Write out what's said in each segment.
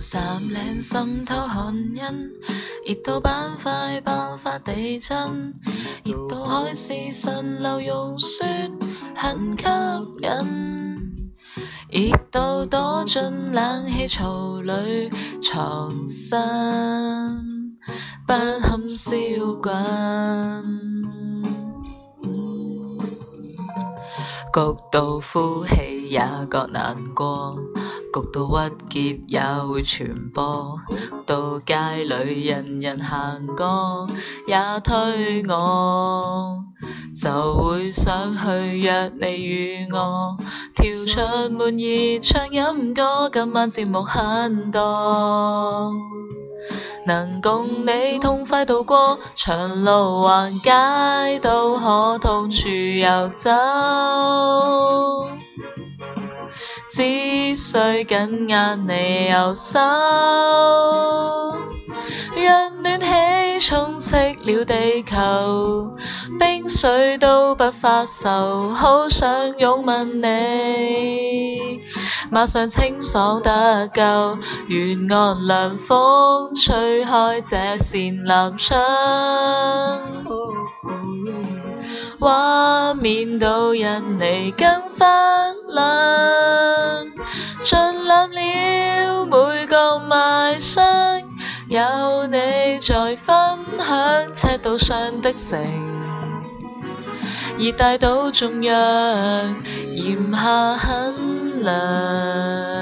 三领渗透寒因，热到板块爆发地震，热到海市蜃楼溶雪，很吸引。热到躲进冷气槽里藏身，不堪烧滚。焗到呼气也觉难过。焗到郁结也会传播，到街里人人行过也推我，就会想去约你与我跳出门而唱饮歌，今晚节目很多，能共你痛快度过，长路横街都可到处游走。只需紧握你右手，让暖气充斥了地球，冰水都不发愁。好想拥吻你，马上清爽得够，沿岸凉风吹开这扇南窗，画面都因你更翻。尽览了每个卖相，有你在分享赤道上的城，而大道中央炎夏很凉。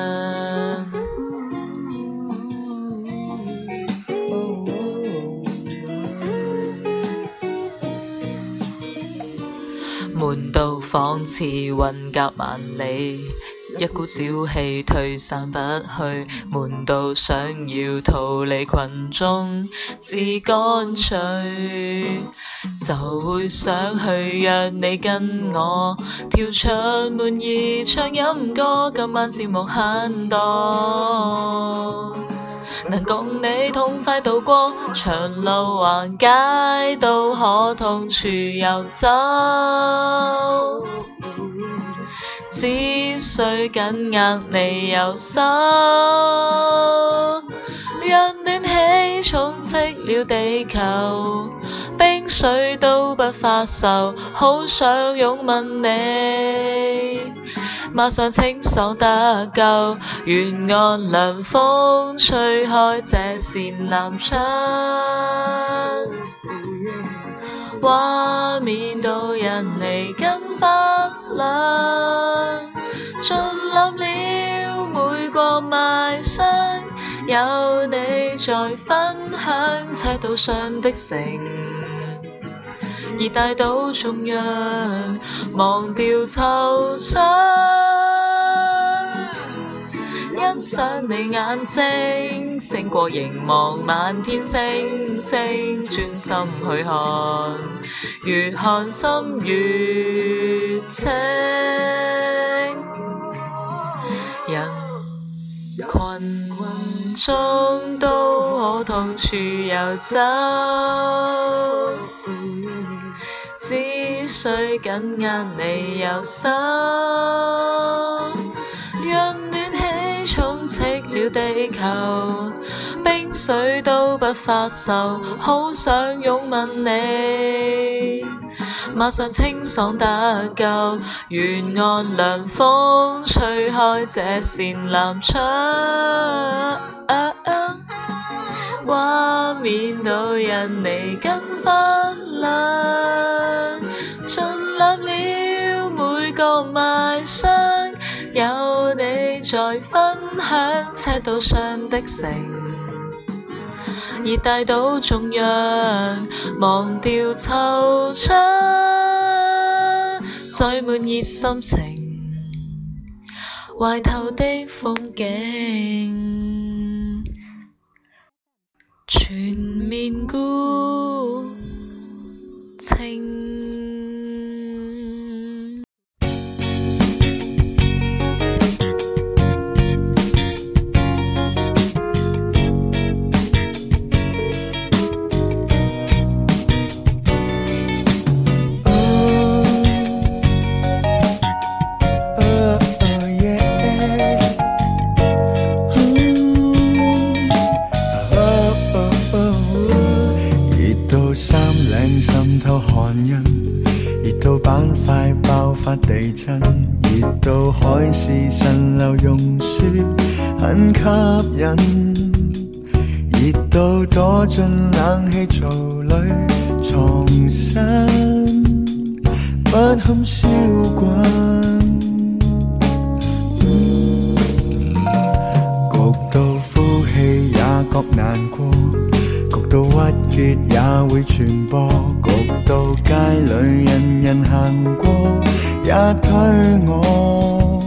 闷到仿似云隔万里，一股小气退散不去。闷到想要逃离群众，至干脆，就会想去约你跟我跳出门儿，唱饮歌，今晚节目很多。能共你痛快渡过长路，横街都可痛处游走，只需紧握你右手。让暖气充斥了地球，冰水都不发愁，好想拥吻你。马上清爽得够，沿岸凉风吹开这扇南窗，画面都因你更发亮，尽入了每个卖相，有你在分享赤道上的城。而带到中央，忘掉惆怅，欣赏你眼睛，胜过凝望满天星星，专心去看，越看心越清。人群中都可痛处游走。需紧握你右手，让暖气充斥了地球，冰水都不发愁。好想拥吻你，马上清爽得够，沿岸凉风吹开这扇蓝窗，画面都因你更换。赤道上的城，热带岛中央，忘掉惆怅，在满热心情，怀头的风景，全面孤清。快快爆发地震，热到海市蜃楼溶雪很吸引，热到躲进冷气槽里藏身，不堪烧滚。结也会传播，焗到街里人人行过，一推我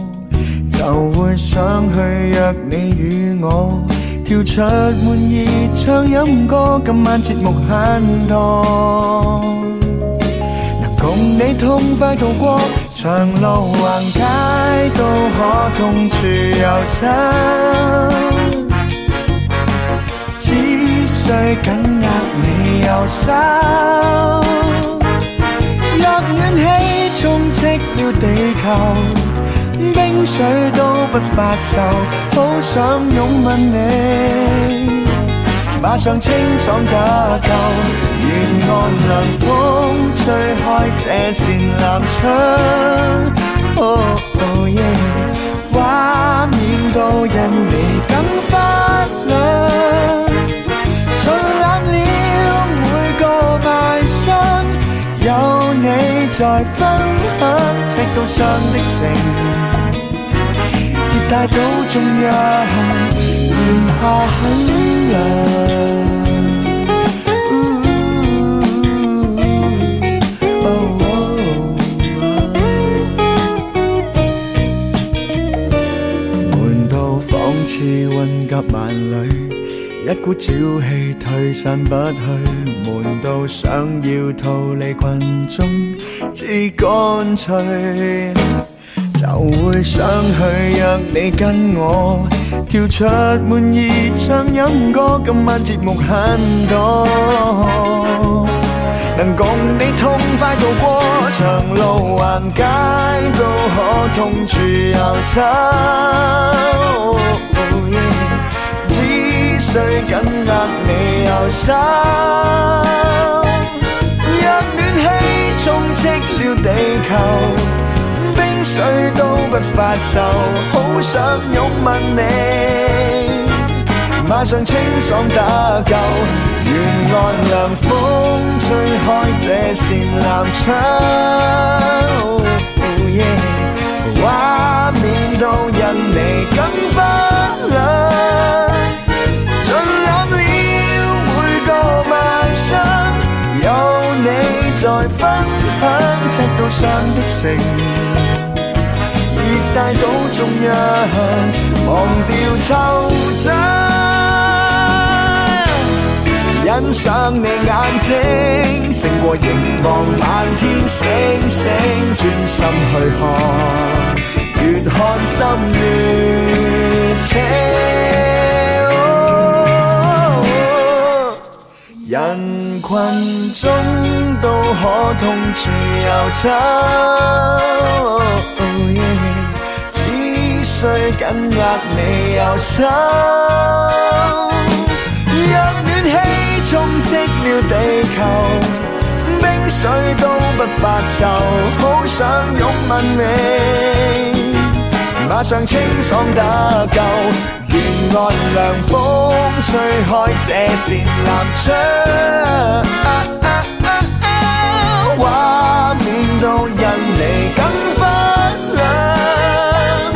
就会想去约你与我跳出满意唱饮歌，今晚节目很多，能共你痛快度过，长路横街都可痛处又走。最紧握你右手，若暖气充斥了地球，冰水都不发愁。好想拥吻你，马上清爽解救。岸寒风吹开这扇蓝窗，画面都因你。在分享赤道上的情，热带岛中央炎夏很热。闷到仿似温隔万里。一股潮气退散不去，闷到想要逃离群众，只干脆，就会想去约你跟我跳出满意唱音歌，今晚节目很多，能共你痛快度过长路横街都可痛住又丑。最紧握你右手，若暖气充斥了地球，冰水都不发愁。好想拥吻你，马上清爽得够。沿岸凉风吹开这扇南窗。伤的城，热带岛中央，忘掉惆怅，欣赏你眼睛胜过凝望满天星星，专心去看，越看心越清。人群中都可痛处有亲，只需紧握你右手。让暖气充斥了地球，冰水都不发愁。好想拥吻你，马上清爽得够。来凉风吹开这扇蓝窗，画面都因你更分亮，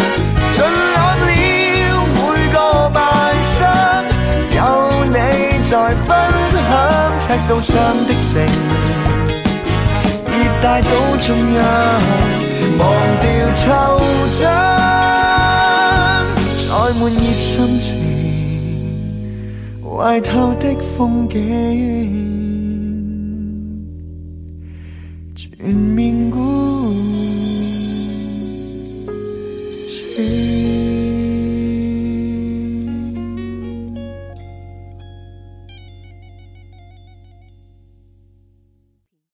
尽览了每个晚上，有你在分享赤道上的城，热带岛中央，忘掉惆怅。爱满热心情，怀透的风景，